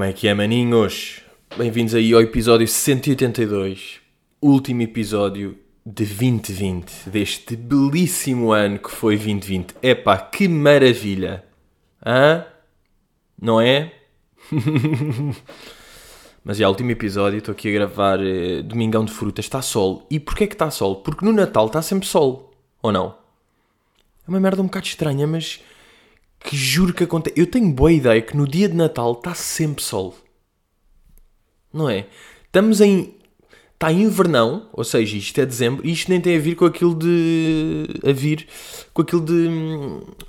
Como é que é, maninhos? Bem-vindos aí ao episódio 182, último episódio de 2020, deste belíssimo ano que foi 2020. Epá, que maravilha! Hã? Não é? Mas é, o último episódio, estou aqui a gravar eh, Domingão de Frutas, está sol. E porquê que está sol? Porque no Natal está sempre sol, ou não? É uma merda um bocado estranha, mas que juro que acontece. Eu tenho boa ideia que no dia de Natal está sempre sol. Não é? Estamos em. Está em invernão, ou seja, isto é dezembro, e isto nem tem a ver com aquilo de. a vir com aquilo de.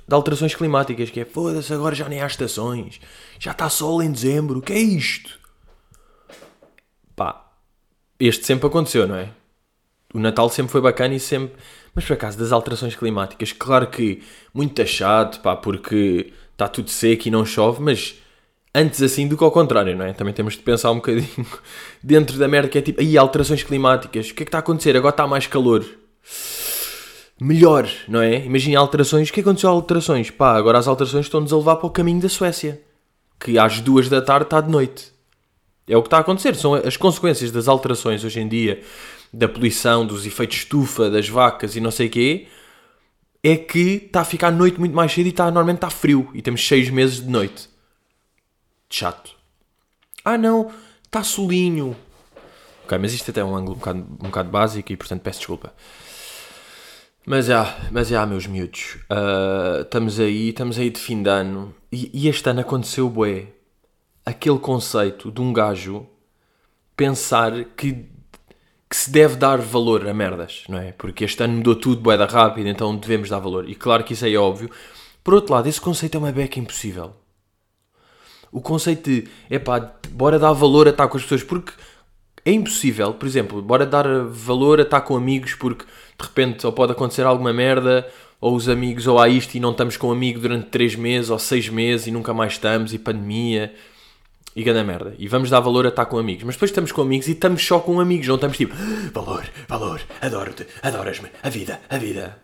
de alterações climáticas, que é foda-se, agora já nem há estações, já está sol em dezembro, o que é isto? Pá, este sempre aconteceu, não é? O Natal sempre foi bacana e sempre. Mas por acaso, das alterações climáticas, claro que muito chato, pá, porque está tudo seco e não chove, mas antes assim do que ao contrário, não é? Também temos de pensar um bocadinho dentro da merda que é tipo, aí alterações climáticas, o que é que está a acontecer? Agora está mais calor. Melhor, não é? Imagina alterações, o que aconteceu a alterações? Pá, agora as alterações estão-nos a levar para o caminho da Suécia, que às duas da tarde está de noite. É o que está a acontecer, são as consequências das alterações hoje em dia, da poluição, dos efeitos estufa, das vacas e não sei o quê, é que está a ficar a noite muito mais cedo e está, normalmente está frio. E temos seis meses de noite. Chato. Ah não, está solinho. Ok, mas isto até é um ângulo um bocado, um bocado básico e portanto peço desculpa. Mas já, mas já, meus miúdos. Uh, estamos aí, estamos aí de fim de ano. E, e este ano aconteceu, bué, aquele conceito de um gajo pensar que que se deve dar valor a merdas, não é? Porque este ano mudou tudo, boeda rápido, então devemos dar valor. E claro que isso aí é óbvio. Por outro lado, esse conceito é uma beca impossível. O conceito de, é pá, bora dar valor a estar com as pessoas, porque é impossível, por exemplo, bora dar valor a estar com amigos, porque de repente ou pode acontecer alguma merda, ou os amigos, ou há isto e não estamos com um amigo durante 3 meses ou 6 meses e nunca mais estamos, e pandemia e grande merda. E vamos dar valor a estar com amigos. Mas depois estamos com amigos e estamos só com amigos. Não estamos tipo, "Ah, valor, valor, adoro-te, adoras-me, a vida, a vida.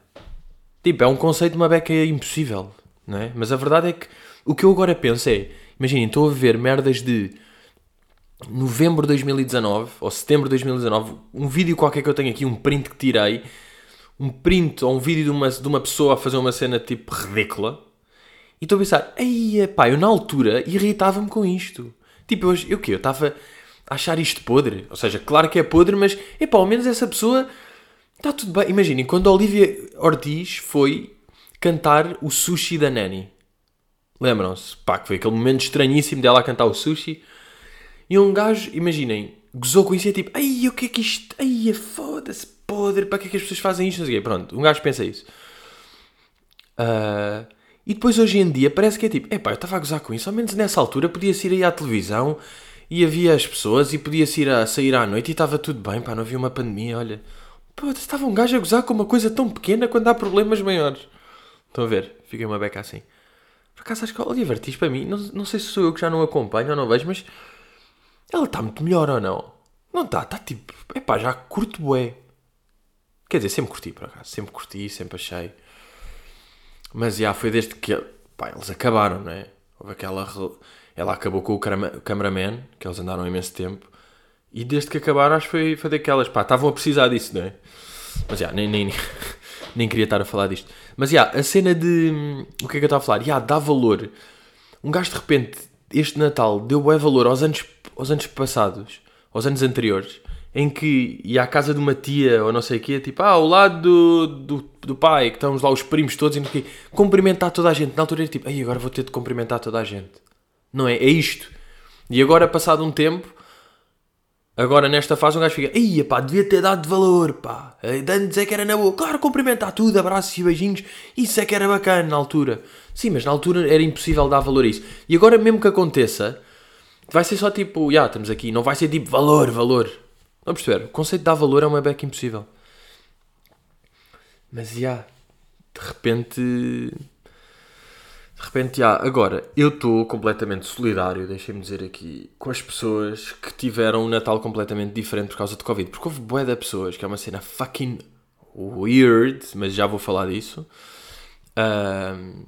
Tipo, é um conceito de uma beca impossível, não é? Mas a verdade é que o que eu agora penso é, imaginem, estou a ver merdas de novembro de 2019 ou setembro de 2019, um vídeo qualquer que eu tenho aqui, um print que tirei, um print ou um vídeo de uma, de uma pessoa a fazer uma cena tipo ridícula. E estou a pensar, ei, pá, eu na altura irritava-me com isto. Tipo, eu, eu quê? Eu estava a achar isto podre. Ou seja, claro que é podre, mas, epá, ao menos essa pessoa está tudo bem. Imaginem, quando a Olivia Ortiz foi cantar o sushi da Nani. Lembram-se? Pá, que foi aquele momento estranhíssimo dela a cantar o sushi. E um gajo, imaginem, gozou com isso e é tipo, ai, o que é que isto, ai, foda-se, podre, para que é que as pessoas fazem isto? Não sei o quê. Pronto, um gajo pensa isso. Ah, e depois hoje em dia parece que é tipo, epá, eu estava a gozar com isso, ao menos nessa altura podia-se ir aí à televisão e havia as pessoas e podia-se ir a sair à noite e estava tudo bem, pá, não havia uma pandemia, olha. Pô, estava um gajo a gozar com uma coisa tão pequena quando há problemas maiores. Estão a ver? Fiquei uma beca assim. Por acaso acho que a Oliver Ortiz para mim, não, não sei se sou eu que já não acompanho ou não vejo, mas ela está muito melhor ou não? Não está, está tipo, epá, já curto bué. Quer dizer, sempre curti por acaso, sempre curti, sempre achei. Mas já foi desde que pá, eles acabaram, não é? Houve aquela. Ela acabou com o cameraman, que eles andaram imenso tempo. E desde que acabaram, acho que foi, foi daquelas. Pá, estavam a precisar disso, não é? Mas já, nem, nem, nem queria estar a falar disto. Mas já, a cena de. O que é que eu estava a falar? Já, dá valor. Um gajo de repente, este Natal, deu bué valor aos anos, aos anos passados, aos anos anteriores, em que ia à casa de uma tia ou não sei o quê, tipo, ah, ao lado do, do, do pai, que estamos lá os primos todos e não sei cumprimentar toda a gente. Na altura era tipo, ai, agora vou ter de cumprimentar toda a gente. Não é? É isto. E agora, passado um tempo, agora nesta fase, um gajo fica, ia pá, devia ter dado valor, pá. De Antes é que era na boa. Claro, cumprimentar tudo, abraços e beijinhos, isso é que era bacana na altura. Sim, mas na altura era impossível dar valor a isso. E agora, mesmo que aconteça, vai ser só tipo, já, estamos aqui, não vai ser tipo valor, valor. Não perceber? O conceito de dar valor é uma beca impossível. Mas já, de repente. De repente, já, agora, eu estou completamente solidário, deixem-me dizer aqui, com as pessoas que tiveram um Natal completamente diferente por causa de Covid. Porque houve bué de pessoas, que é uma cena fucking weird, mas já vou falar disso. Ahm,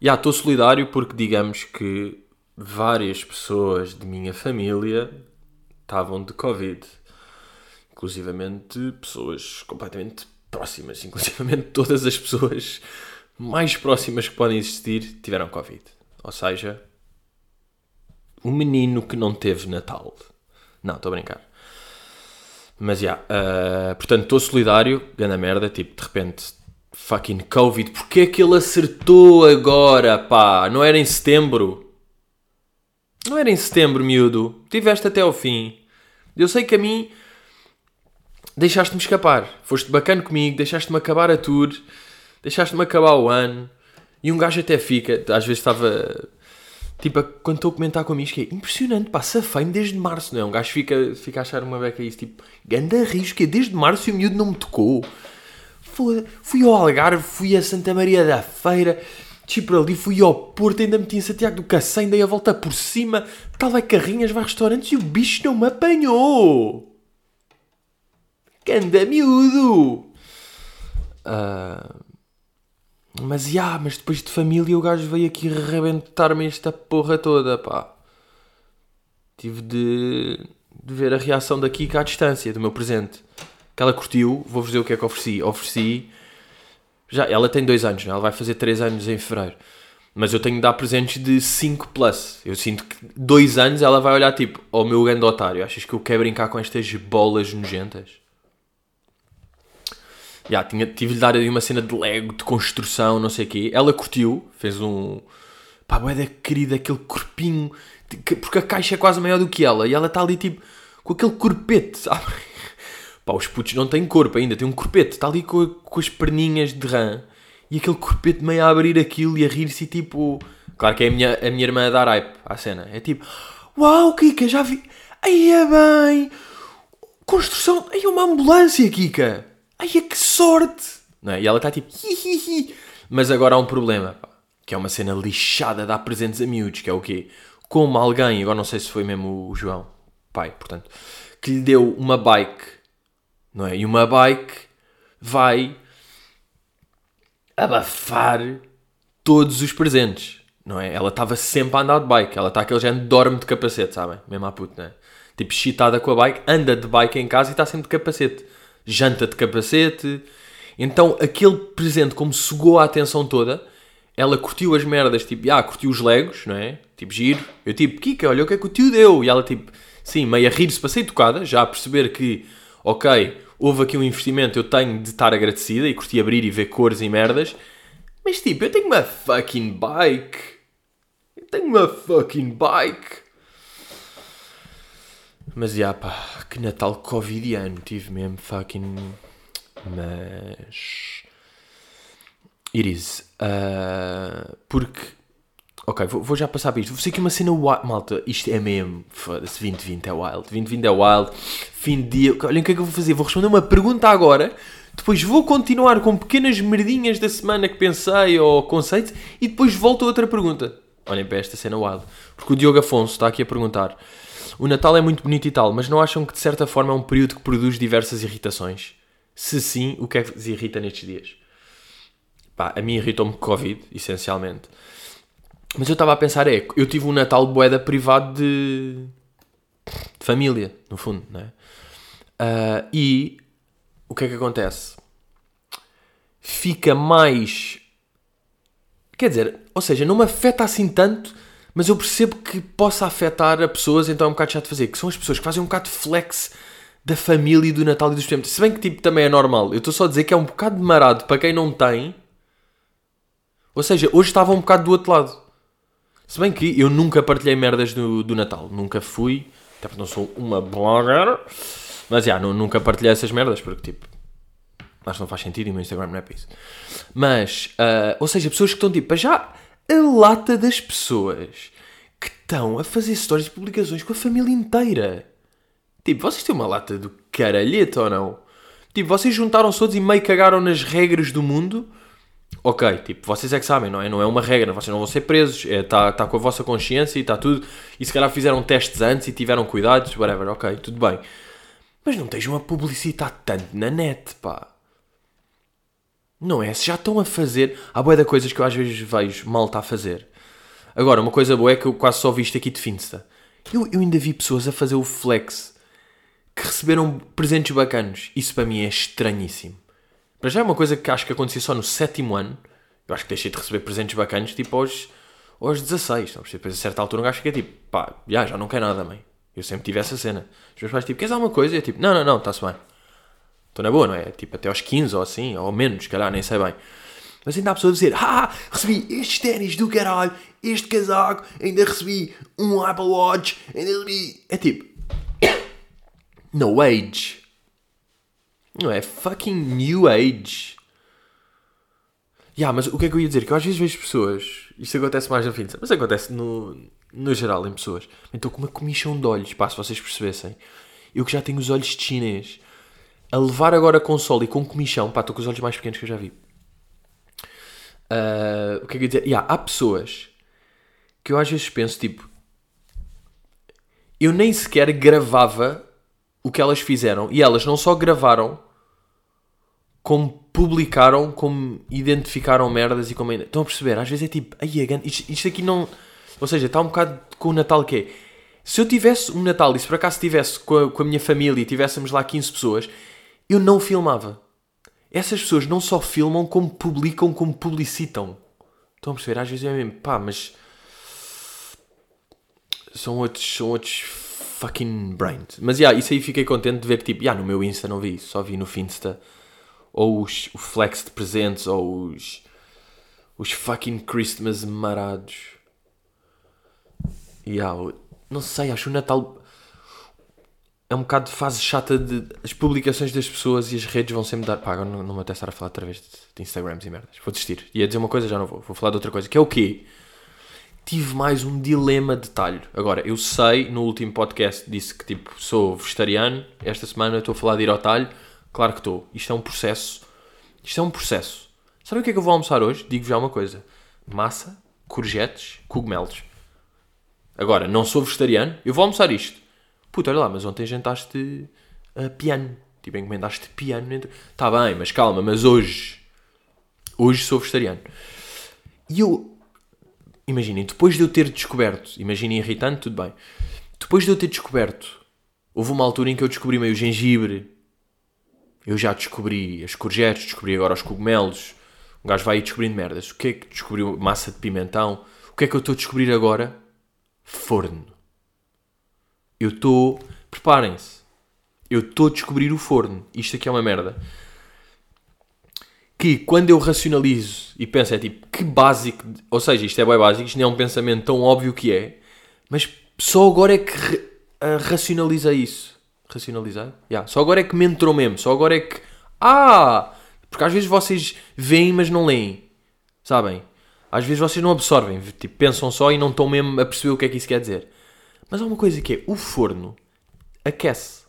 já, estou solidário porque digamos que várias pessoas de minha família estavam de Covid. Inclusivamente pessoas completamente próximas. Inclusivamente todas as pessoas mais próximas que podem existir tiveram Covid. Ou seja, o menino que não teve Natal. Não, estou a brincar. Mas já, yeah, uh, portanto, estou solidário, grande merda, tipo, de repente, fucking Covid, porque é que ele acertou agora, pá? Não era em setembro? Não era em setembro, miúdo. Tiveste até ao fim. Eu sei que a mim deixaste-me escapar. Foste bacana comigo, deixaste-me acabar a tour, deixaste-me acabar o ano. E um gajo até fica, às vezes estava. Tipo, quando estou a comentar com amigos, que é impressionante, pá, safei-me desde março, não é? Um gajo fica, fica a achar uma beca isso, tipo, ganda risco, que é desde março e o miúdo não me tocou. Fui ao Algarve, fui a Santa Maria da Feira, por ali, fui ao Porto, ainda meti em Santiago do Cacém, dei a volta por cima, tal vai carrinhas, vai restaurantes e o bicho não me apanhou. Ganda miúdo! Uh, mas, já, yeah, mas depois de família o gajo veio aqui rebentar-me esta porra toda, pá. Tive de, de ver a reação da Kika à distância, do meu presente. Que ela curtiu, vou-vos dizer o que é que ofereci. Ofereci... Já, ela tem dois anos, né? ela vai fazer três anos em fevereiro. Mas eu tenho de dar presentes de 5 plus. Eu sinto que dois anos ela vai olhar tipo, ó oh, meu grande otário, achas que eu quero brincar com estas bolas nojentas? Yeah, tinha, tive de dar aí uma cena de Lego, de construção, não sei o quê. Ela curtiu, fez um. Pá, da querida, aquele corpinho. Porque a caixa é quase maior do que ela. E ela está ali tipo com aquele corpete, sabe? Pá, os putos não têm corpo ainda, tem um corpete. Está ali com, com as perninhas de rã. E aquele corpete meio a abrir aquilo e a rir-se tipo. Claro que é a minha, a minha irmã a dar hype à cena. É tipo, uau, Kika, já vi. Aí é bem. Construção. Aí é uma ambulância, Kika. Ai, é que sorte! Não é? E ela está tipo, hihihi. Mas agora há um problema, pá, que é uma cena lixada de dar presentes a miúdos, que é o quê? Como alguém, agora não sei se foi mesmo o João, pai, portanto, que lhe deu uma bike, não é? E uma bike vai abafar todos os presentes, não é? Ela estava sempre a andar de bike, ela está aquele género dorme de capacete, sabem? Mesmo à puta, não é? Tipo, excitada com a bike, anda de bike em casa e está sempre de capacete janta de capacete. Então aquele presente, como sugou a atenção toda, ela curtiu as merdas, tipo, ah, curtiu os legos, não é? Tipo, giro. Eu tipo, Kika, olha o que é que o tio deu. E ela tipo, sim, meio a rir-se, passei tocada, já a perceber que, ok, houve aqui um investimento, eu tenho de estar agradecida e curti abrir e ver cores e merdas. Mas tipo, eu tenho uma fucking bike. Eu tenho uma fucking bike. Mas já pá, que Natal covidiano tive mesmo, fucking. Mas. Iris, uh, porque. Ok, vou, vou, já passar para isto. Vou ser aqui uma cena wild. Malta, isto é mesmo. Foda-se, 2020 é wild. 2020 é wild. Fim de dia. Olhem o que é que eu vou fazer. Vou responder uma pergunta agora. Depois vou continuar com pequenas merdinhas da semana que pensei ou conceitos. E depois volto a outra pergunta. Olhem para esta cena wild. Porque o Diogo Afonso está aqui a perguntar. O Natal é muito bonito e tal, mas não acham que de certa forma é um período que produz diversas irritações? Se sim, o que é que vos irrita nestes dias? Pá, a mim irritou-me Covid, essencialmente. Mas eu estava a pensar, é, eu tive um Natal boeda privado de, de família, no fundo, não é? Uh, e o que é que acontece? Fica mais. Quer dizer, ou seja, não me afeta assim tanto mas eu percebo que possa afetar a pessoas, então é um bocado chato de fazer, que são as pessoas que fazem um bocado de flex da família e do Natal e dos tempos. Se bem que tipo, também é normal, eu estou só a dizer que é um bocado marado para quem não tem. Ou seja, hoje estava um bocado do outro lado. Se bem que eu nunca partilhei merdas do, do Natal, nunca fui, até porque não sou uma blogger, mas já, yeah, nunca partilhei essas merdas porque tipo, acho que não faz sentido e o meu Instagram não é para isso. Mas, uh, ou seja, pessoas que estão tipo, já a lata das pessoas que estão a fazer stories e publicações com a família inteira. Tipo, vocês têm uma lata do caralhete ou não? Tipo, vocês juntaram-se todos e meio cagaram nas regras do mundo. Ok, tipo, vocês é que sabem, não é? Não é uma regra, vocês não vão ser presos, está é, tá, tá com a vossa consciência e está tudo. E se calhar fizeram testes antes e tiveram cuidados, whatever, ok, tudo bem. Mas não estejam a publicitar tanto na net, pá. Não é? Se já estão a fazer. Há boia de coisas que eu às vezes vejo mal está a fazer. Agora, uma coisa boa é que eu quase só vi isto aqui de Finsta. Eu, eu ainda vi pessoas a fazer o flex que receberam presentes bacanos. Isso para mim é estranhíssimo. Para já é uma coisa que acho que acontecia só no sétimo ano. Eu acho que deixei de receber presentes bacanos tipo aos, aos 16. Não? Depois a certa altura um gajo fica tipo, pá, já, já não quer nada, mãe. Eu sempre tive essa cena. Os meus pais tipo, queres alguma coisa? E eu tipo, não, não, não, está-se bem. Estou na boa, não é? Tipo, até aos 15 ou assim, ou menos, calhar, nem sei bem. Mas ainda há pessoas a dizer, ah, recebi estes ténis do caralho, este casaco, ainda recebi um Apple Watch, ainda recebi... É tipo, no age. Não é fucking new age. Yeah, mas o que é que eu ia dizer? Que eu às vezes vejo pessoas, isto acontece mais no fim de semana, mas acontece no, no geral em pessoas. Estou com uma comichão de olhos, pá, se vocês percebessem. Eu que já tenho os olhos de chinês, a levar agora console e com comichão, pá, estou com os olhos mais pequenos que eu já vi. Uh, o que é que eu ia dizer? Yeah, há pessoas que eu às vezes penso, tipo, eu nem sequer gravava o que elas fizeram. E elas não só gravaram, como publicaram, como identificaram merdas e como. Estão a perceber? Às vezes é tipo, ai, isto, isto aqui não. Ou seja, está um bocado com o Natal que é. Se eu tivesse um Natal e se por acaso estivesse com a, com a minha família e tivéssemos lá 15 pessoas, eu não filmava. Essas pessoas não só filmam, como publicam, como publicitam. Estão a perceber? Às vezes é mesmo, pá, mas. São outros, são outros fucking brains. Mas, yeah, isso aí fiquei contente de ver que, tipo, yeah, no meu Insta não vi isso, só vi no Finsta. Ou os, o flex de presentes, ou os. Os fucking Christmas marados. Yeah, não sei, acho o Natal é um bocado de fase chata de as publicações das pessoas e as redes vão sempre dar. Pá, agora não, não me até estar a falar outra vez de, de Instagrams e merdas. Vou desistir. Ia dizer uma coisa, já não vou. Vou falar de outra coisa. Que é o quê? Tive mais um dilema de talho. Agora, eu sei, no último podcast disse que tipo, sou vegetariano. Esta semana estou a falar de ir ao talho. Claro que estou. Isto é um processo. Isto é um processo. Sabe o que é que eu vou almoçar hoje? Digo já uma coisa: massa, courgettes, cogumelos. Agora, não sou vegetariano, eu vou almoçar isto. Puta, olha lá, mas ontem jantaste uh, piano. Tipo, encomendaste piano. Está bem, mas calma, mas hoje. Hoje sou vegetariano. E eu. Imaginem, depois de eu ter descoberto. Imaginem irritante, tudo bem. Depois de eu ter descoberto. Houve uma altura em que eu descobri meio gengibre. Eu já descobri as courgettes, descobri agora os cogumelos. Um gajo vai descobrindo merdas. O que é que descobriu? Massa de pimentão. O que é que eu estou a descobrir agora? Forno. Eu estou. Preparem-se. Eu estou a descobrir o forno. Isto aqui é uma merda. Que quando eu racionalizo e penso, é tipo, que básico. Ou seja, isto é bem básico, isto não é um pensamento tão óbvio que é. Mas só agora é que uh, racionaliza isso. Racionalizar? Yeah. Só agora é que me entrou mesmo. Só agora é que. Ah! Porque às vezes vocês veem, mas não leem. Sabem? Às vezes vocês não absorvem. Tipo, pensam só e não estão mesmo a perceber o que é que isso quer dizer. Mas há uma coisa que é: o forno aquece.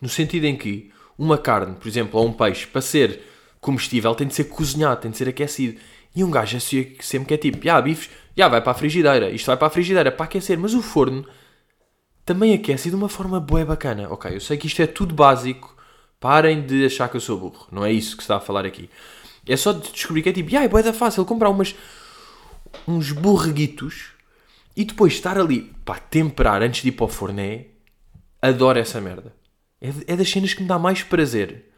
No sentido em que uma carne, por exemplo, ou um peixe, para ser comestível, tem de ser cozinhado, tem de ser aquecido. E um gajo associa sempre que é tipo: já, bifes, já vai para a frigideira, isto vai para a frigideira para aquecer. Mas o forno também aquece de uma forma boa bacana. Ok, eu sei que isto é tudo básico. Parem de achar que eu sou burro. Não é isso que se está a falar aqui. É só de descobrir que é tipo, ah, é boeda fácil comprar umas, uns borreguitos e depois estar ali, pá, temperar antes de ir para o forno é. Adoro essa merda. É, é das cenas que me dá mais prazer.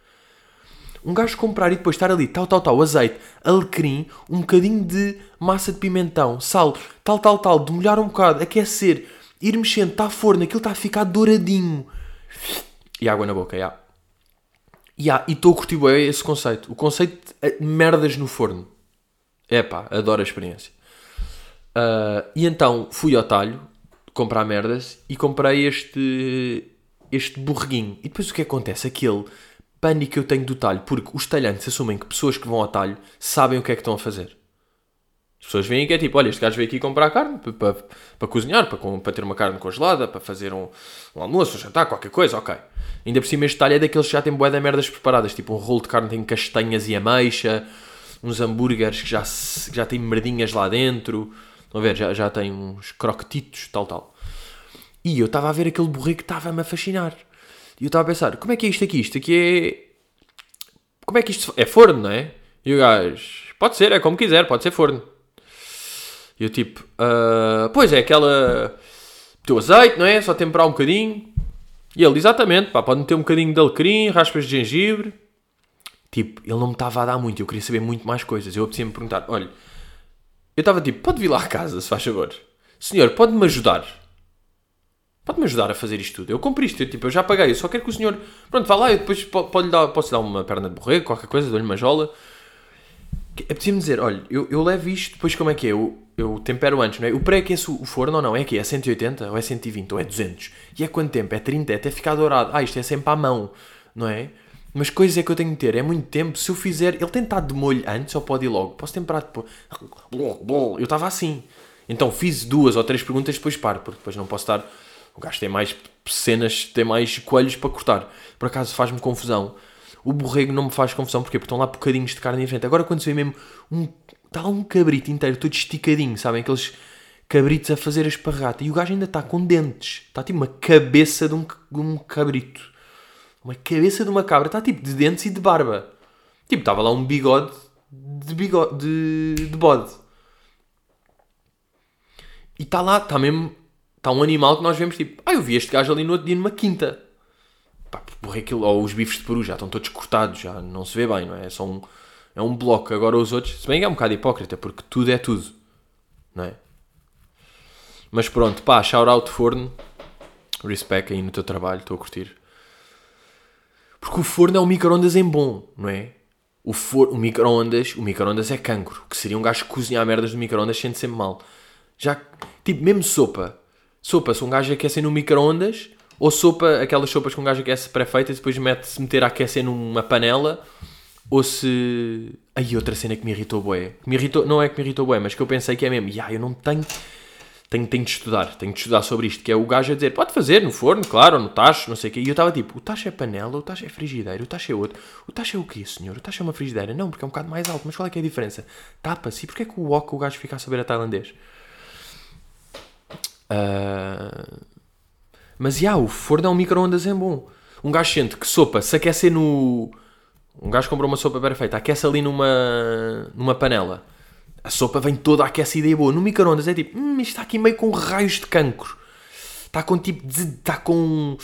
Um gajo comprar e depois estar ali, tal, tal, tal, azeite, alecrim, um bocadinho de massa de pimentão, sal, tal, tal, tal, demolhar um bocado, aquecer, ir mexendo, está forno, aquilo está a ficar douradinho. E água na boca, já. Yeah, e estou a curtir esse conceito. O conceito de merdas no forno. É pá, adoro a experiência. Uh, e então fui ao talho comprar merdas e comprei este, este borreguinho. E depois o que acontece? Aquele pânico que eu tenho do talho, porque os talhantes assumem que pessoas que vão ao talho sabem o que é que estão a fazer. As pessoas veem que é tipo, olha, este gajo veio aqui comprar carne para, para, para cozinhar, para, para, ter uma carne congelada, para fazer um, um almoço, um jantar, qualquer coisa, ok. Ainda por cima este talho é daqueles que já têm bué de merdas preparadas, tipo um rolo de carne tem castanhas e ameixa, uns hambúrgueres que já, que já têm merdinhas lá dentro, Estão a ver? Já, já tem uns croquetitos, tal, tal. E eu estava a ver aquele borrego que estava-me a fascinar. E eu estava a pensar, como é que é isto aqui? Isto aqui é... Como é que isto... É forno, não é? E o gajo... Pode ser, é como quiser, pode ser forno. E eu tipo, ah, pois é, aquela. Teu azeite, não é? Só temperar um bocadinho. E ele, exatamente, pá, pode meter um bocadinho de alecrim, raspas de gengibre. Tipo, ele não me estava a dar muito, eu queria saber muito mais coisas. Eu apetecia-me perguntar, olha, eu estava tipo, pode vir lá a casa, se faz favor. Senhor, pode-me ajudar? Pode-me ajudar a fazer isto tudo? Eu compro isto, eu, tipo, eu já paguei, eu só quero que o senhor... Pronto, vá lá, eu depois po- pode dar, posso dar uma perna de borrego, qualquer coisa, dou-lhe uma jola. É preciso-me dizer, olha, eu, eu levo isto, depois como é que é? Eu, eu tempero antes, não é? O pré-aqueço o forno ou não? É que é 180 ou é 120 ou é 200? E é quanto tempo? É 30? É até ficar dourado. Ah, isto é sempre à mão, não é? Mas coisas é que eu tenho que ter, é muito tempo. Se eu fizer, ele tem de molho antes ou pode ir logo? Posso temperar depois? Eu estava assim. Então fiz duas ou três perguntas, depois paro, porque depois não posso estar. O gajo tem mais cenas, tem mais coelhos para cortar. Por acaso faz-me confusão. O borrego não me faz confusão, porquê? Porque estão lá bocadinhos de carne em frente. Agora quando se vê mesmo um. Está lá um cabrito inteiro, todo esticadinho, sabem? Aqueles cabritos a fazer a esparrata. E o gajo ainda está com dentes. Está tipo uma cabeça de um, de um cabrito. Uma cabeça de uma cabra. Está tipo de dentes e de barba. Tipo, estava lá um bigode de bigode. de, de bode. E está lá, está mesmo. Está um animal que nós vemos tipo. Ah, eu vi este gajo ali no outro dia numa quinta. Pá, porra, aquilo, ou os bifes de peru já estão todos cortados, já não se vê bem, não é? É só um. É um bloco. Agora os outros. Se bem que é um bocado hipócrita, porque tudo é tudo. Não é? Mas pronto, pá, shout out forno. Respect aí no teu trabalho, estou a curtir. Porque o forno é um micro-ondas em bom, não é? O, for, o micro-ondas, o micro-ondas é cancro, que seria um gajo que cozinhar merdas do micro-ondas sente sempre mal. Já, tipo, mesmo sopa. Sopa, se um gajo aquece no micro-ondas, ou sopa, aquelas sopas que um gajo aquece pré-feitas e depois mete-se meter a aquecer numa panela, ou se... Aí outra cena que me irritou. Que me irritou, não é que me irritou bué, mas que eu pensei que é mesmo, yeah, eu não tenho... Tenho, tenho de estudar, tenho de estudar sobre isto, que é o gajo a dizer, pode fazer no forno, claro, ou no tacho, não sei o quê. E eu estava tipo, o tacho é panela, o tacho é frigideira, o tacho é outro. O tacho é o quê, senhor? O tacho é uma frigideira? Não, porque é um bocado mais alto, mas qual é que é a diferença? Tapa-se. E porquê é que o wok o gajo fica a saber a tailandês? Ah, Mas, já, o forno é um micro-ondas é bom. Um gajo sente que sopa, se aquecer no... Um gajo comprou uma sopa perfeita, aquece ali numa, numa panela. A sopa vem toda aquecida e boa. No micro-ondas é tipo, hum, isto está aqui meio com raios de cancro. Está com tipo, de- está com...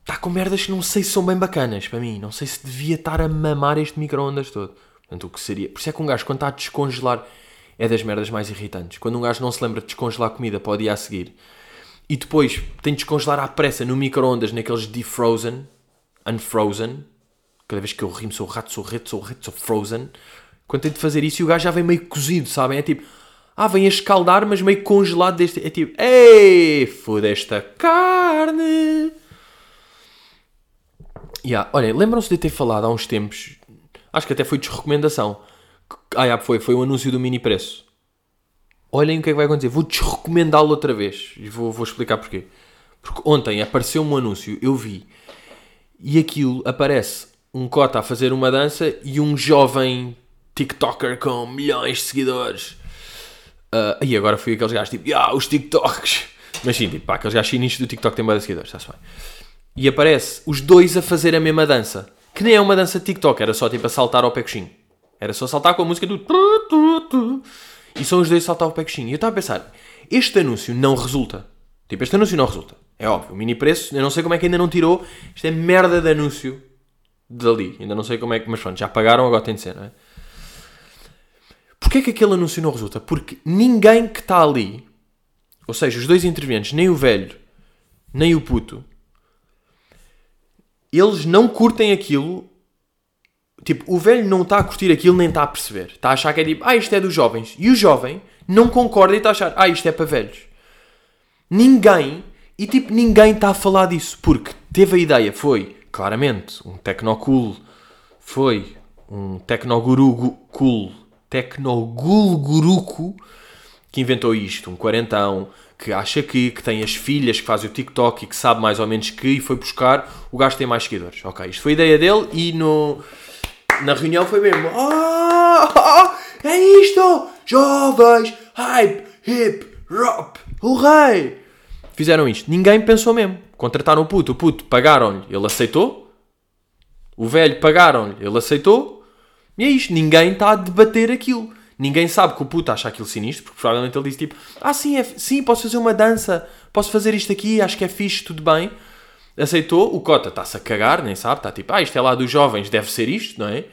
Está com merdas que não sei se são bem bacanas para mim. Não sei se devia estar a mamar este micro-ondas todo. Portanto, o que seria... Por isso é que um gajo, quando está a descongelar, é das merdas mais irritantes. Quando um gajo não se lembra de descongelar comida o dia a seguir e depois tem de descongelar à pressa no micro-ondas, naqueles defrozen, unfrozen. Cada vez que eu rimo sou rato, sou reto, sou reto, sou frozen. Quando de fazer isso e o gajo já vem meio cozido, sabem? É tipo, ah, vem a escaldar, mas meio congelado deste. É tipo, ei, foda esta carne. Yeah. Olha, lembram-se de ter falado há uns tempos, acho que até foi desrecomendação. Ah, yeah, foi, foi o anúncio do mini preço. Olhem o que é que vai acontecer. Vou desrecomendá-lo outra vez. E vou, vou explicar porquê. Porque ontem apareceu um anúncio, eu vi, e aquilo aparece um cota a fazer uma dança e um jovem TikToker com milhões de seguidores. Ah, e agora fui aqueles gajos tipo, ah, os TikToks. Mas sim, tipo, pá, aqueles gajos chineses do TikTok têm mais seguidores, está-se bem. E aparece os dois a fazer a mesma dança. Que nem é uma dança de TikTok, era só tipo a saltar ao pé coxinho. Era só saltar com a música do. E são os dois a saltar ao pé coxinho. E eu estava a pensar, este anúncio não resulta. Tipo, este anúncio não resulta. É óbvio, o mini preço, eu não sei como é que ainda não tirou. Isto é merda de anúncio dali. Ainda não sei como é que, mas pronto, já pagaram, agora tem de ser, não é? Porquê que aquele anúncio não resulta? Porque ninguém que está ali, ou seja, os dois intervenientes, nem o velho, nem o puto, eles não curtem aquilo. Tipo, o velho não está a curtir aquilo nem está a perceber. Está a achar que é tipo, ah, isto é dos jovens. E o jovem não concorda e está a achar, ah, isto é para velhos. Ninguém, e tipo, ninguém está a falar disso. Porque teve a ideia, foi, claramente, um tecnocool, foi um tecnoguru gu- cool, tecnogul guruco que inventou isto, um quarentão, que acha que, que tem as filhas que fazem o TikTok e que sabe mais ou menos que e foi buscar, o gajo tem mais seguidores. Ok, isto foi ideia dele e no, na reunião foi mesmo, ah, ah, é isto, jovens, hype, hip, rap, rei. Fizeram isto, ninguém pensou mesmo. Contrataram o puto, o puto pagaram-lhe, ele aceitou. O velho pagaram-lhe, ele aceitou. E é isto, ninguém está a debater aquilo. Ninguém sabe que o puto acha aquilo sinistro, porque provavelmente ele disse tipo: Ah, sim, é, sim, posso fazer uma dança, posso fazer isto aqui, acho que é fixe, tudo bem. Aceitou, o Cota está-se a cagar, nem sabe, está tipo: Ah, isto é lá dos jovens, deve ser isto, não é?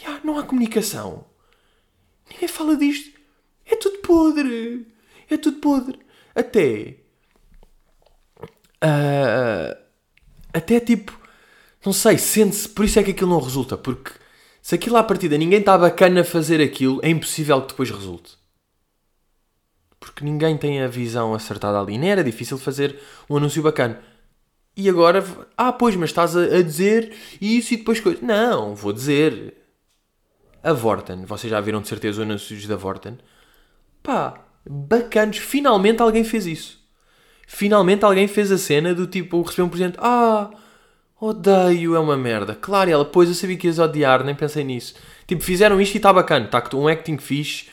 E, ah, não há comunicação. Ninguém fala disto. É tudo podre. É tudo podre. Até. Uh, até tipo. Não sei, sente-se. Por isso é que aquilo não resulta. Porque se aquilo à partida ninguém está bacana a fazer aquilo, é impossível que depois resulte. Porque ninguém tem a visão acertada ali. Nem era difícil fazer um anúncio bacana. E agora, ah, pois, mas estás a, dizer isso e depois coisa. Não, vou dizer. A Vorten, vocês já viram de certeza os anúncios da Vorten? Pá, bacanos. Finalmente alguém fez isso. Finalmente alguém fez a cena do tipo, recebeu um presente. Ah, odeio, é uma merda. Claro, ela, pois eu sabia que ias odiar, nem pensei nisso. Tipo, fizeram isto e está bacana. Está um acting fixe.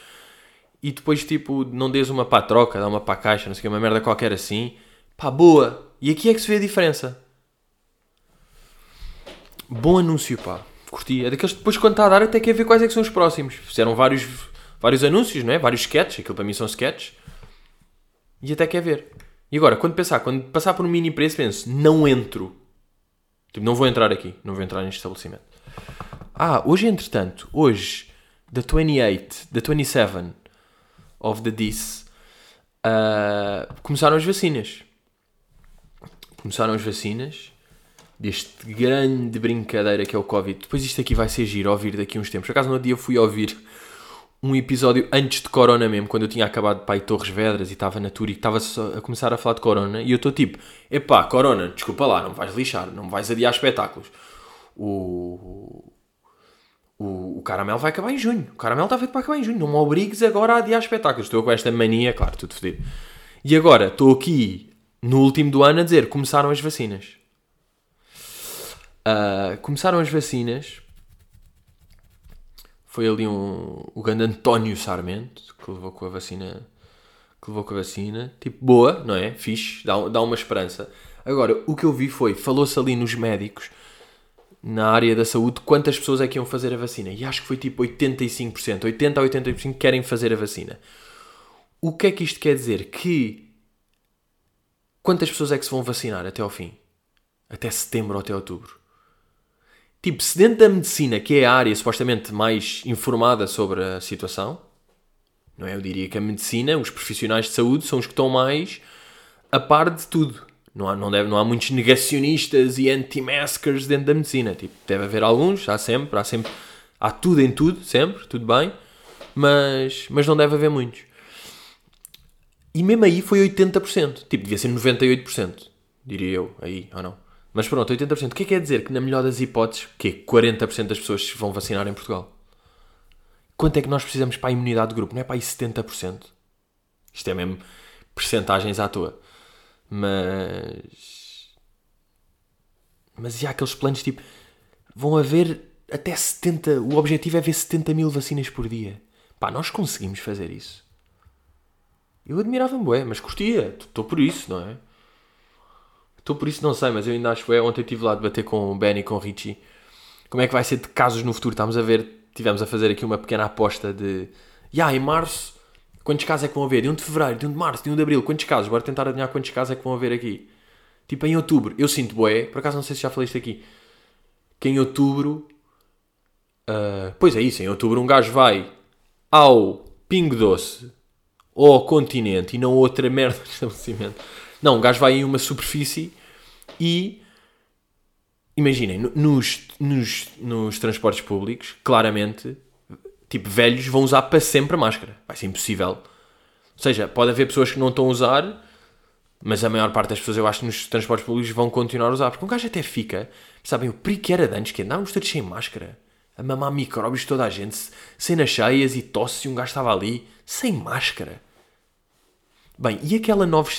E depois, tipo, não dês uma para a troca, dá uma para a caixa, não sei o que, uma merda qualquer assim. Pá, boa. E aqui é que se vê a diferença. Bom anúncio, pá. Curti. É daqueles depois, quando está a dar, até quer ver quais é que são os próximos. Fizeram vários, vários anúncios, não é? Vários sketches. Aquilo para mim são sketches. E até quer ver. E agora, quando pensar, quando passar por um mini preço, penso, não entro. Tipo, não vou entrar aqui. Não vou entrar neste estabelecimento. Ah, hoje, entretanto, hoje, da 28, da 27 of the Dis, uh, começaram as vacinas. Começaram as vacinas deste grande brincadeira que é o Covid. Depois isto aqui vai ser giro ouvir daqui uns tempos. Por acaso no dia fui ouvir um episódio antes de Corona mesmo, quando eu tinha acabado de pai Torres Vedras e estava na tour e estava a começar a falar de Corona e eu estou tipo, epá, Corona, desculpa lá, não vais lixar, não vais adiar espetáculos. O, o, o Caramelo vai acabar em junho. O Caramelo está feito para acabar em junho. Não me obrigues agora a adiar espetáculos. Estou com esta mania, claro, tudo fedido. E agora, estou aqui no último do ano a dizer, começaram as vacinas. Uh, começaram as vacinas. Foi ali um, o grande António Sarmento que levou com a vacina. Que levou com a vacina. Tipo, boa, não é? Fixe, dá, dá uma esperança. Agora, o que eu vi foi, falou-se ali nos médicos, na área da saúde, quantas pessoas é que iam fazer a vacina. E acho que foi tipo 85%, 80% a 85% querem fazer a vacina. O que é que isto quer dizer? Que quantas pessoas é que se vão vacinar até ao fim? Até setembro ou até outubro? Tipo, se dentro da medicina, que é a área supostamente mais informada sobre a situação, não é? Eu diria que a medicina, os profissionais de saúde, são os que estão mais a par de tudo. Não há, não deve, não há muitos negacionistas e anti-maskers dentro da medicina. Tipo, deve haver alguns, há sempre, há sempre, há tudo em tudo, sempre, tudo bem, mas, mas não deve haver muitos. E mesmo aí foi 80%. Tipo, devia ser 98%, diria eu, aí, ou não? Mas pronto, 80%. O que é que quer dizer? Que na melhor das hipóteses, que 40% das pessoas vão vacinar em Portugal. Quanto é que nós precisamos para a imunidade de grupo? Não é para aí 70%? Isto é mesmo percentagens à toa. Mas... Mas e há aqueles planos tipo... Vão haver até 70... O objetivo é ver 70 mil vacinas por dia. Pá, nós conseguimos fazer isso. Eu admirava-me, mas curtia. Estou por isso, não é? Estou por isso, não sei, mas eu ainda acho que é. Ontem estive lá a debater com o Ben e com o Richie como é que vai ser de casos no futuro. Estamos a ver, tivemos a fazer aqui uma pequena aposta de. Ya, yeah, em março, quantos casos é que vão haver? De 1 de fevereiro, de 1 de março, de 1 de abril, quantos casos? Bora tentar adivinhar quantos casos é que vão haver aqui. Tipo, em outubro, eu sinto boé, por acaso não sei se já falei isto aqui, que em outubro. Uh, pois é isso, em outubro um gajo vai ao Pingo Doce ou ao continente e não outra merda de estabelecimento não, o gajo vai em uma superfície e. Imaginem, nos, nos, nos transportes públicos, claramente, tipo, velhos vão usar para sempre a máscara. Vai ser impossível. Ou seja, pode haver pessoas que não estão a usar, mas a maior parte das pessoas, eu acho, nos transportes públicos vão continuar a usar. Porque um gajo até fica, sabem, o perigo que era de antes, que andávamos todos sem máscara, a mamar micróbios toda a gente, cenas cheias e tosse, e um gajo estava ali, sem máscara. Bem, e aquela nova,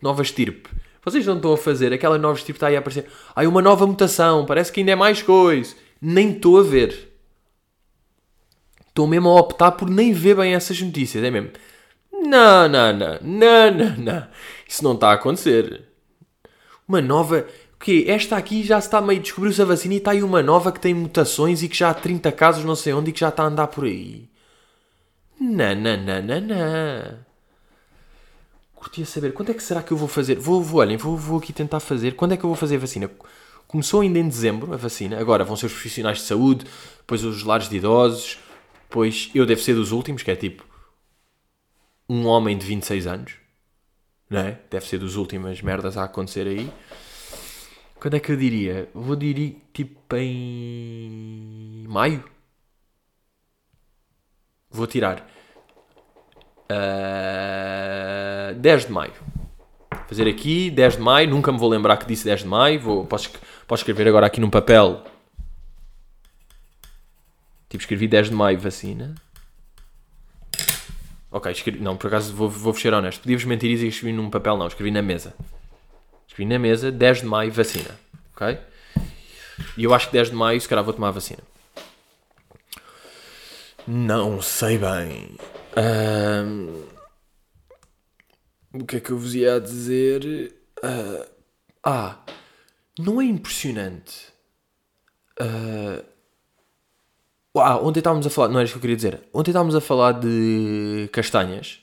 nova estirpe? Vocês não estão a fazer, aquela nova estirpe está aí a aparecer. Ai, uma nova mutação, parece que ainda é mais coisa. Nem estou a ver. Estou mesmo a optar por nem ver bem essas notícias, é mesmo. Não, não, não, não, não, não. Isso não está a acontecer. Uma nova. O quê? Esta aqui já está meio. Descobriu-se a vacina e está aí uma nova que tem mutações e que já há 30 casos não sei onde e que já está a andar por aí. Não, não, não, não, não. Curtia saber quando é que será que eu vou fazer. Vou, vou olhem, vou, vou aqui tentar fazer. Quando é que eu vou fazer a vacina? Começou ainda em dezembro a vacina. Agora vão ser os profissionais de saúde, depois os lares de idosos, depois eu devo ser dos últimos, que é tipo um homem de 26 anos. Não é? Deve ser dos últimas merdas a acontecer aí. Quando é que eu diria? Vou dizer tipo em maio. Vou tirar uh, 10 de maio. Fazer aqui 10 de maio. Nunca me vou lembrar que disse 10 de maio. Vou, posso, posso escrever agora aqui num papel. Tipo, escrevi 10 de maio vacina. Ok, escrevi, não, por acaso vou, vou ser honesto. Podia-vos mentir e escrevi num papel, não. Escrevi na mesa. Escrevi na mesa 10 de maio vacina. Ok? E eu acho que 10 de maio, se calhar, vou tomar a vacina. Não sei bem. Um, o que é que eu vos ia dizer? Uh, ah, não é impressionante. Uh, ah, ontem estávamos a falar, não era isso que eu queria dizer. Ontem estávamos a falar de castanhas.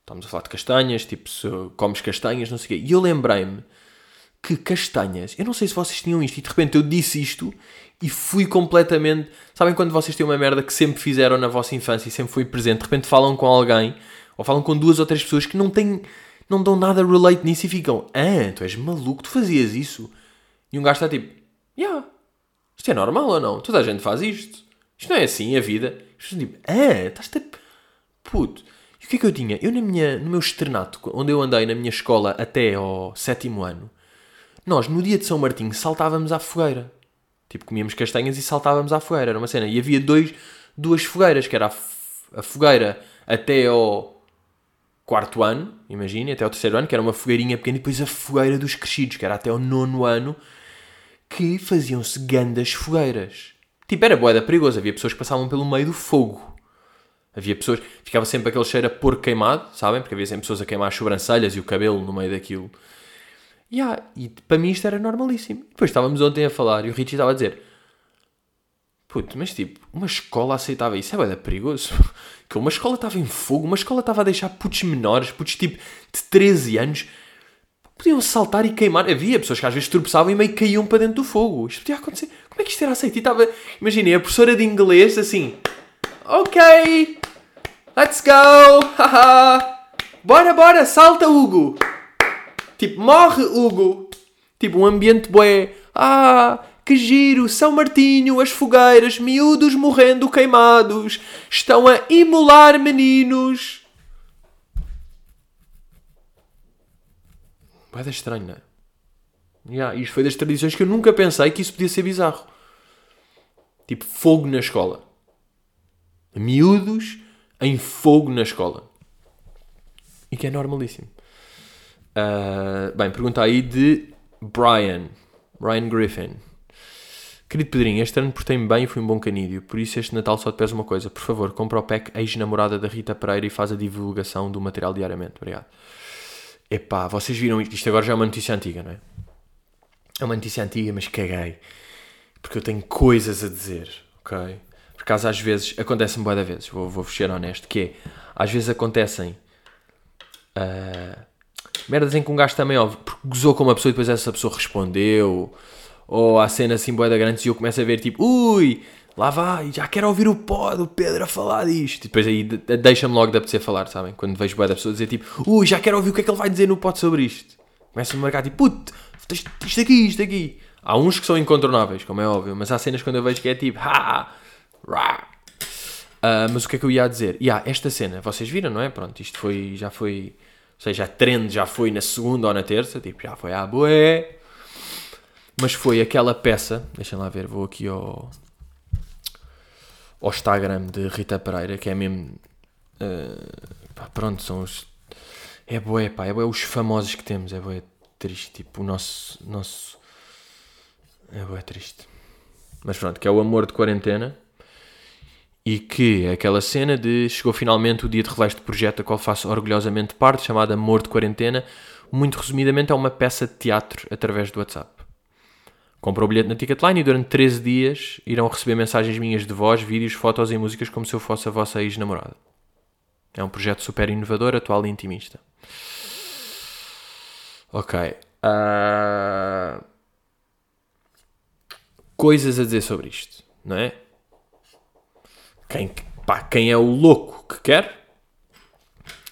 Estávamos a falar de castanhas, tipo, se comes castanhas, não sei o quê. E eu lembrei-me que castanhas, eu não sei se vocês tinham isto, e de repente eu disse isto e fui completamente. Sabem quando vocês têm uma merda que sempre fizeram na vossa infância e sempre foi presente, de repente falam com alguém ou falam com duas ou três pessoas que não têm, não dão nada relate nisso e ficam, ah, tu és maluco, tu fazias isso? E um gajo está tipo, yeah, isto é normal ou não? Toda a gente faz isto. Isto não é assim a vida. Isto tipo, ah, estás a. Puto. E o que é que eu tinha? Eu na minha, no meu externato, onde eu andei na minha escola até ao sétimo ano, nós no dia de São Martinho saltávamos à fogueira. Tipo, comíamos castanhas e saltávamos à fogueira. Era uma cena. E havia dois, duas fogueiras, que era a, a fogueira até ao quarto ano, imagine, até ao terceiro ano, que era uma fogueirinha pequena, e depois a fogueira dos crescidos, que era até ao nono ano, que faziam-se gandas fogueiras. Tipo, era boeda perigoso. Havia pessoas que passavam pelo meio do fogo. Havia pessoas... Ficava sempre aquele cheiro a porco queimado, sabem? Porque havia sempre pessoas a queimar as sobrancelhas e o cabelo no meio daquilo. Yeah, e para mim isto era normalíssimo. Depois estávamos ontem a falar e o Richie estava a dizer: Puto, mas tipo, uma escola aceitava isso, é bem perigoso. Que uma escola estava em fogo, uma escola estava a deixar putos menores, putos tipo de 13 anos, podiam saltar e queimar. Havia pessoas que às vezes tropeçavam e meio caíam para dentro do fogo. Isto podia acontecer. Como é que isto era aceito? E estava, imaginei, a professora de inglês assim: Ok, let's go, bora, bora, salta, Hugo. Tipo, morre Hugo. Tipo, um ambiente bué. Ah, que giro, São Martinho, as fogueiras, miúdos morrendo queimados. Estão a imolar meninos. Vai dar estranho, não é? Yeah, isto foi das tradições que eu nunca pensei que isso podia ser bizarro. Tipo, fogo na escola. Miúdos em fogo na escola. E que é normalíssimo. Uh, bem, pergunta aí de Brian. Brian Griffin. Querido Pedrinho, este ano portei-me bem e fui um bom canídeo, por isso este Natal só te peço uma coisa. Por favor, compra o pack ex-namorada da Rita Pereira e faz a divulgação do material diariamente. Obrigado. Epá, vocês viram isto? Isto agora já é uma notícia antiga, não é? É uma notícia antiga, mas caguei. Porque eu tenho coisas a dizer, ok? Por acaso às vezes, acontece-me boa da vezes, vou, vou ser honesto, que é, às vezes acontecem... Uh, merdas em que um gajo também, ó, gozou com uma pessoa e depois essa pessoa respondeu, ou há cena assim boeda grande e eu começo a ver tipo, ui, lá vai, já quero ouvir o pó do Pedro a falar disto. E depois aí deixa-me logo de apetecer falar, sabem? Quando vejo boeda pessoa dizer tipo, ui, já quero ouvir o que é que ele vai dizer no pod sobre isto. Começa-me a marcar tipo, puto, isto aqui, isto aqui. Há uns que são incontornáveis, como é óbvio, mas há cenas quando eu vejo que é tipo, ha, rah. Uh, mas o que é que eu ia dizer? E yeah, esta cena, vocês viram, não é? Pronto, isto foi, já foi ou seja, a trend já foi na segunda ou na terça, tipo, já foi à boé. Mas foi aquela peça, deixem lá ver, vou aqui ao, ao Instagram de Rita Pereira, que é mesmo. Uh, pá, pronto, são os. É boé, pá, é boé os famosos que temos, é boé triste, tipo, o nosso. nosso é boé triste. Mas pronto, que é o amor de quarentena e que é aquela cena de chegou finalmente o dia de revés de projeto a qual faço orgulhosamente parte, chamada Amor de Quarentena. Muito resumidamente, é uma peça de teatro através do WhatsApp. Comprou o bilhete na Ticketline e durante 13 dias irão receber mensagens minhas de voz, vídeos, fotos e músicas como se eu fosse a vossa ex-namorada. É um projeto super inovador, atual e intimista. Ok. Uh... Coisas a dizer sobre isto, não é? Quem, pá, quem é o louco que quer?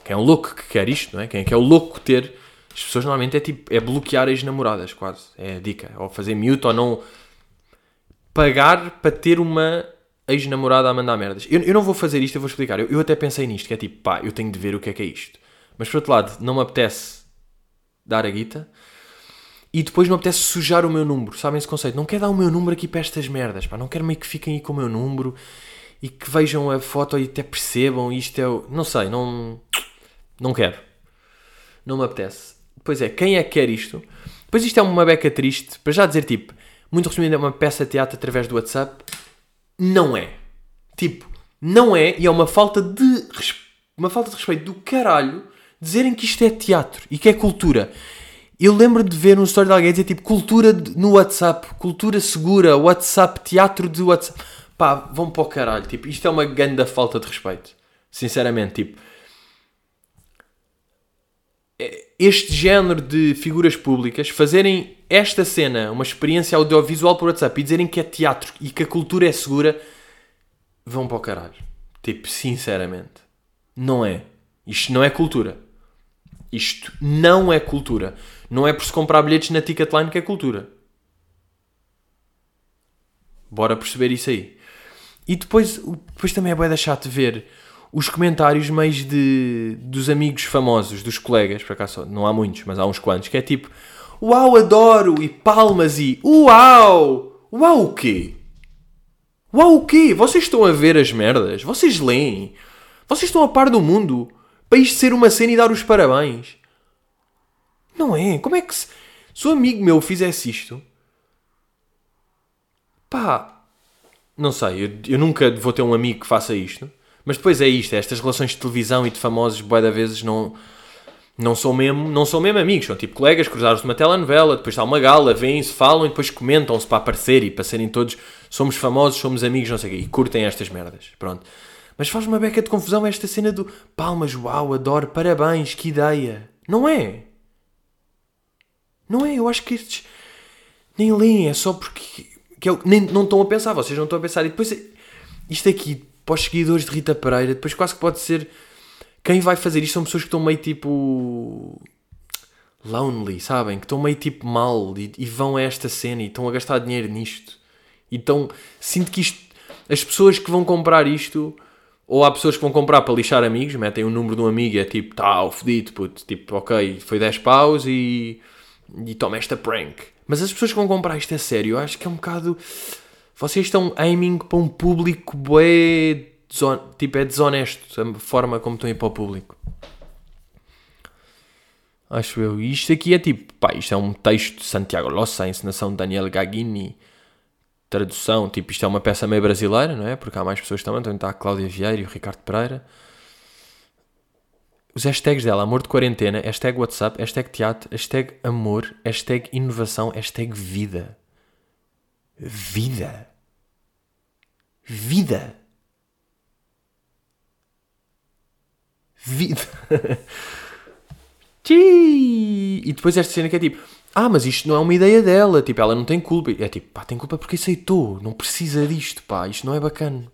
Quem é o louco que quer isto, não é? Quem é que é o louco ter as pessoas normalmente é tipo, é bloquear as namoradas, quase. É a dica. Ou fazer mute ou não. Pagar para ter uma ex-namorada a mandar merdas. Eu, eu não vou fazer isto, eu vou explicar. Eu, eu até pensei nisto, que é tipo, pá, eu tenho de ver o que é que é isto. Mas por outro lado, não me apetece dar a guita e depois não apetece sujar o meu número. Sabem esse conceito? Não quero dar o meu número aqui para estas merdas, pá. Não quero meio que fiquem aí com o meu número e que vejam a foto e até percebam isto é o... Não sei, não... Não quero. Não me apetece. Pois é, quem é que quer isto? Pois isto é uma beca triste, para já dizer tipo, muito resumindo, é uma peça de teatro através do WhatsApp. Não é. Tipo, não é e é uma falta de uma falta de respeito do caralho dizerem que isto é teatro e que é cultura. Eu lembro de ver um story de alguém dizer tipo cultura no WhatsApp, cultura segura, WhatsApp, teatro de WhatsApp. Pá, vão para o caralho. Tipo, isto é uma grande falta de respeito. Sinceramente, tipo, este género de figuras públicas fazerem esta cena uma experiência audiovisual por WhatsApp e dizerem que é teatro e que a cultura é segura, vão para o caralho. Tipo, sinceramente. Não é. Isto não é cultura. Isto não é cultura. Não é por se comprar bilhetes na Ticketline que é cultura. Bora perceber isso aí. E depois, depois também é bem deixar de ver os comentários meios de, dos amigos famosos, dos colegas, por acaso não há muitos, mas há uns quantos, que é tipo Uau, adoro! E palmas e Uau! Uau o quê? Uau o quê? Vocês estão a ver as merdas? Vocês leem? Vocês estão a par do mundo? Para isto ser uma cena e dar os parabéns? Não é? Como é que se... Se um amigo meu fizesse isto... Pá... Não sei, eu, eu nunca vou ter um amigo que faça isto mas depois é isto, é estas relações de televisão e de famosos, boa da vezes, não, não, são mesmo, não são mesmo amigos. São tipo colegas, cruzaram-se numa telenovela, depois está uma gala, vêm-se, falam e depois comentam-se para aparecer e para serem todos, somos famosos, somos amigos, não sei o quê, e curtem estas merdas. Pronto. Mas faz uma beca de confusão esta cena do palmas, uau, adoro, parabéns, que ideia. Não é? Não é? Eu acho que estes nem leem, é só porque que é, nem, não estão a pensar, vocês não estão a pensar. E depois isto aqui para os seguidores de Rita Pereira, depois quase que pode ser. Quem vai fazer isto são pessoas que estão meio tipo. lonely, sabem? Que estão meio tipo mal e, e vão a esta cena e estão a gastar dinheiro nisto. Então sinto que isto. As pessoas que vão comprar isto. Ou há pessoas que vão comprar para lixar amigos, metem o número de um amigo e é tipo, tá, o puto. Tipo, ok, foi 10 paus e. e toma esta prank. Mas as pessoas que vão comprar isto a sério, eu acho que é um bocado vocês estão aiming para um público bué, tipo, é desonesto a forma como estão a ir para o público. Acho eu. E isto aqui é tipo, pá, isto é um texto de Santiago Lossa, a encenação de Daniel Gagini, tradução, tipo, isto é uma peça meio brasileira, não é? Porque há mais pessoas também, então está a Cláudia Vieira e o Ricardo Pereira. Os hashtags dela, amor de quarentena, hashtag WhatsApp, hashtag teatro, hashtag amor, hashtag inovação, hashtag vida vida. Vida. Vida. e depois esta cena que é tipo, ah, mas isto não é uma ideia dela, tipo, ela não tem culpa. É tipo, pá, tem culpa porque aceitou, não precisa disto, pá, isto não é bacana.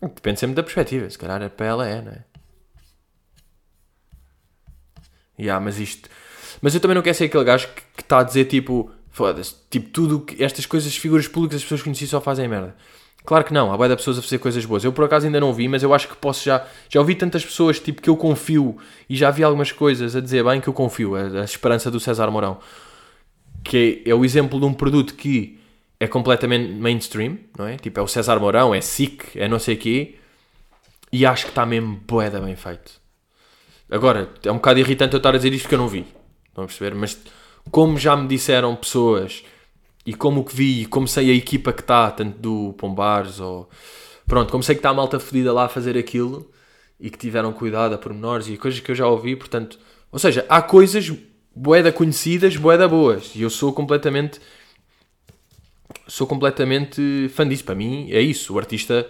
Depende sempre da perspectiva, se calhar para ela é, não é? Yeah, mas isto. Mas eu também não quero ser aquele gajo que está a dizer tipo, Foda-se. Tipo, tudo que estas coisas, figuras públicas, as pessoas conhecidas só fazem merda. Claro que não, há boia de pessoas a fazer coisas boas. Eu por acaso ainda não vi, mas eu acho que posso já. Já ouvi tantas pessoas tipo, que eu confio e já vi algumas coisas a dizer bem que eu confio. A, a esperança do César Mourão. Que é, é, o exemplo de um produto que é completamente mainstream, não é? Tipo, é o César Mourão, é SIC, é não sei o quê. E acho que está mesmo boeda bem feito. Agora, é um bocado irritante eu estar a dizer isto que eu não vi. Estão a perceber? Mas como já me disseram pessoas e como que vi, como sei a equipa que está, tanto do Pombares ou. Pronto, como sei que está a malta fodida lá a fazer aquilo e que tiveram cuidado a pormenores e coisas que eu já ouvi, portanto. Ou seja, há coisas boeda conhecidas, boeda boas e eu sou completamente. Sou completamente fã disso. Para mim é isso. O artista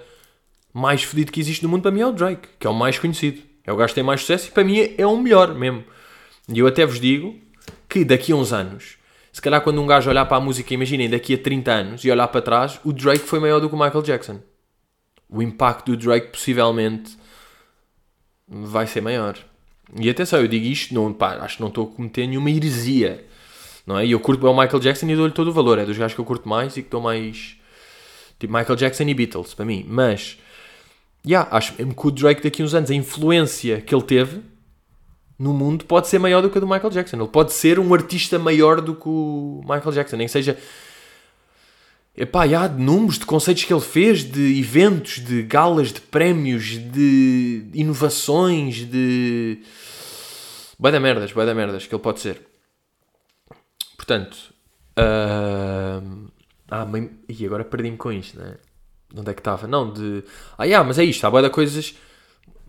mais fodido que existe no mundo para mim é o Drake, que é o mais conhecido. É o gajo que tem mais sucesso e para mim é o melhor mesmo. E eu até vos digo que daqui a uns anos, se calhar quando um gajo olhar para a música, imaginem daqui a 30 anos e olhar para trás, o Drake foi maior do que o Michael Jackson. O impacto do Drake possivelmente vai ser maior. E atenção, eu digo isto, não, pá, acho que não estou a cometer nenhuma heresia. Não é? E eu curto bem o Michael Jackson e dou-lhe todo o valor. É dos gajos que eu curto mais e que dou mais. Tipo Michael Jackson e Beatles, para mim. Mas, yeah, acho mesmo que o Drake daqui a uns anos, a influência que ele teve no mundo pode ser maior do que a do Michael Jackson. Ele pode ser um artista maior do que o Michael Jackson, nem seja. Epá, há de números, de conceitos que ele fez, de eventos, de galas, de prémios, de inovações, de. Boa da merdas, boa da merdas que ele pode ser. Portanto. Uh... Ah, mãe... e agora perdi-me com isto, né? De onde é que estava? Não, de. Ah, yeah, mas é isto, há boa da coisas.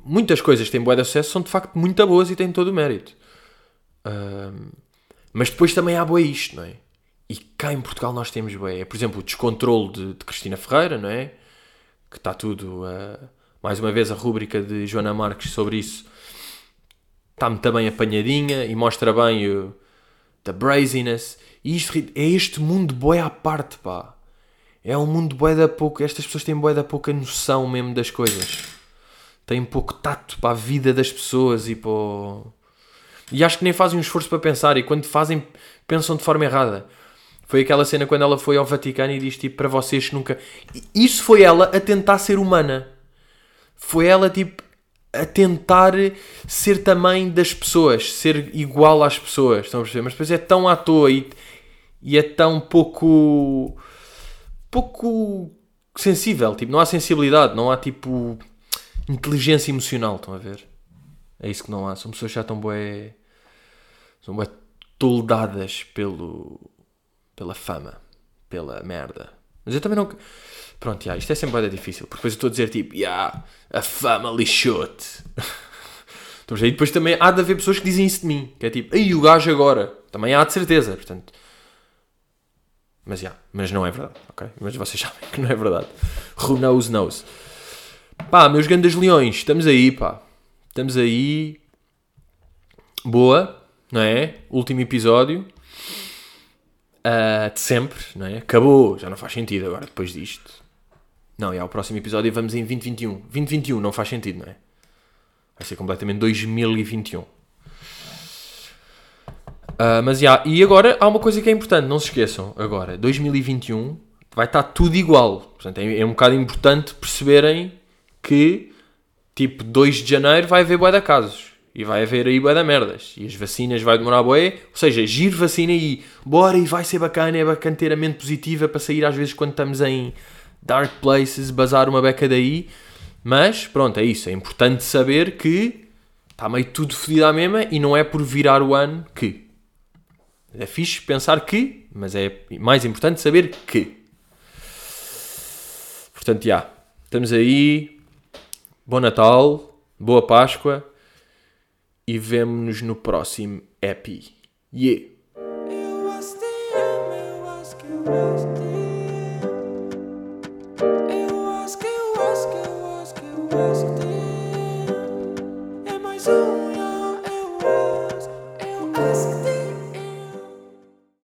Muitas coisas que têm boa de sucesso são de facto muito boas e têm todo o mérito. Uh... Mas depois também há boa isto, não é? E cá em Portugal nós temos, boa, por exemplo, o descontrole de, de Cristina Ferreira, não é? Que está tudo. Uh... Mais uma vez a rúbrica de Joana Marques sobre isso está-me também apanhadinha e mostra bem o, the braziness. E isto é este mundo boi à parte, pá. É um mundo boi da pouco. Estas pessoas têm boi da pouca noção mesmo das coisas. Têm pouco tato para a vida das pessoas e para. O... E acho que nem fazem um esforço para pensar. E quando fazem, pensam de forma errada. Foi aquela cena quando ela foi ao Vaticano e diz tipo para vocês que nunca. Isso foi ela a tentar ser humana. Foi ela tipo a tentar ser também das pessoas, ser igual às pessoas, estão a perceber? Mas depois é tão à toa e, e é tão pouco pouco sensível, tipo, não há sensibilidade, não há tipo inteligência emocional, estão a ver? É isso que não há, são pessoas já estão bué são bué toldadas pelo pela fama, pela merda. Mas eu também não Pronto, yeah, isto é sempre bem difícil, porque depois eu estou a dizer tipo, yeah, a fama lixou-te. depois também há de haver pessoas que dizem isso de mim, que é tipo, aí o gajo agora. Também há de certeza, portanto. Mas já, yeah, mas não é verdade, ok? Mas vocês sabem que não é verdade. Who knows, knows. Pá, meus grandes leões, estamos aí, pá. Estamos aí. Boa, não é? Último episódio. Uh, de sempre, não é? Acabou, já não faz sentido agora depois disto. Não, é o próximo episódio e vamos em 2021. 2021 não faz sentido, não é? Vai ser completamente 2021. Uh, ah, mas já, e agora há uma coisa que é importante, não se esqueçam. Agora, 2021 vai estar tudo igual. Portanto, é, é um bocado importante perceberem que, tipo, 2 de janeiro vai haver bué de casos. E vai haver aí bué de merdas. E as vacinas vai demorar bué. Ou seja, giro vacina e bora e vai ser bacana. É bacana ter a mente positiva para sair às vezes quando estamos em Dark Places, bazar uma beca daí. Mas pronto, é isso. É importante saber que está meio tudo fodido à mesma e não é por virar o ano que. É fixe pensar que, mas é mais importante saber que. Portanto, já. Estamos aí. Bom Natal, boa Páscoa e vemo-nos no próximo Happy. Yeah!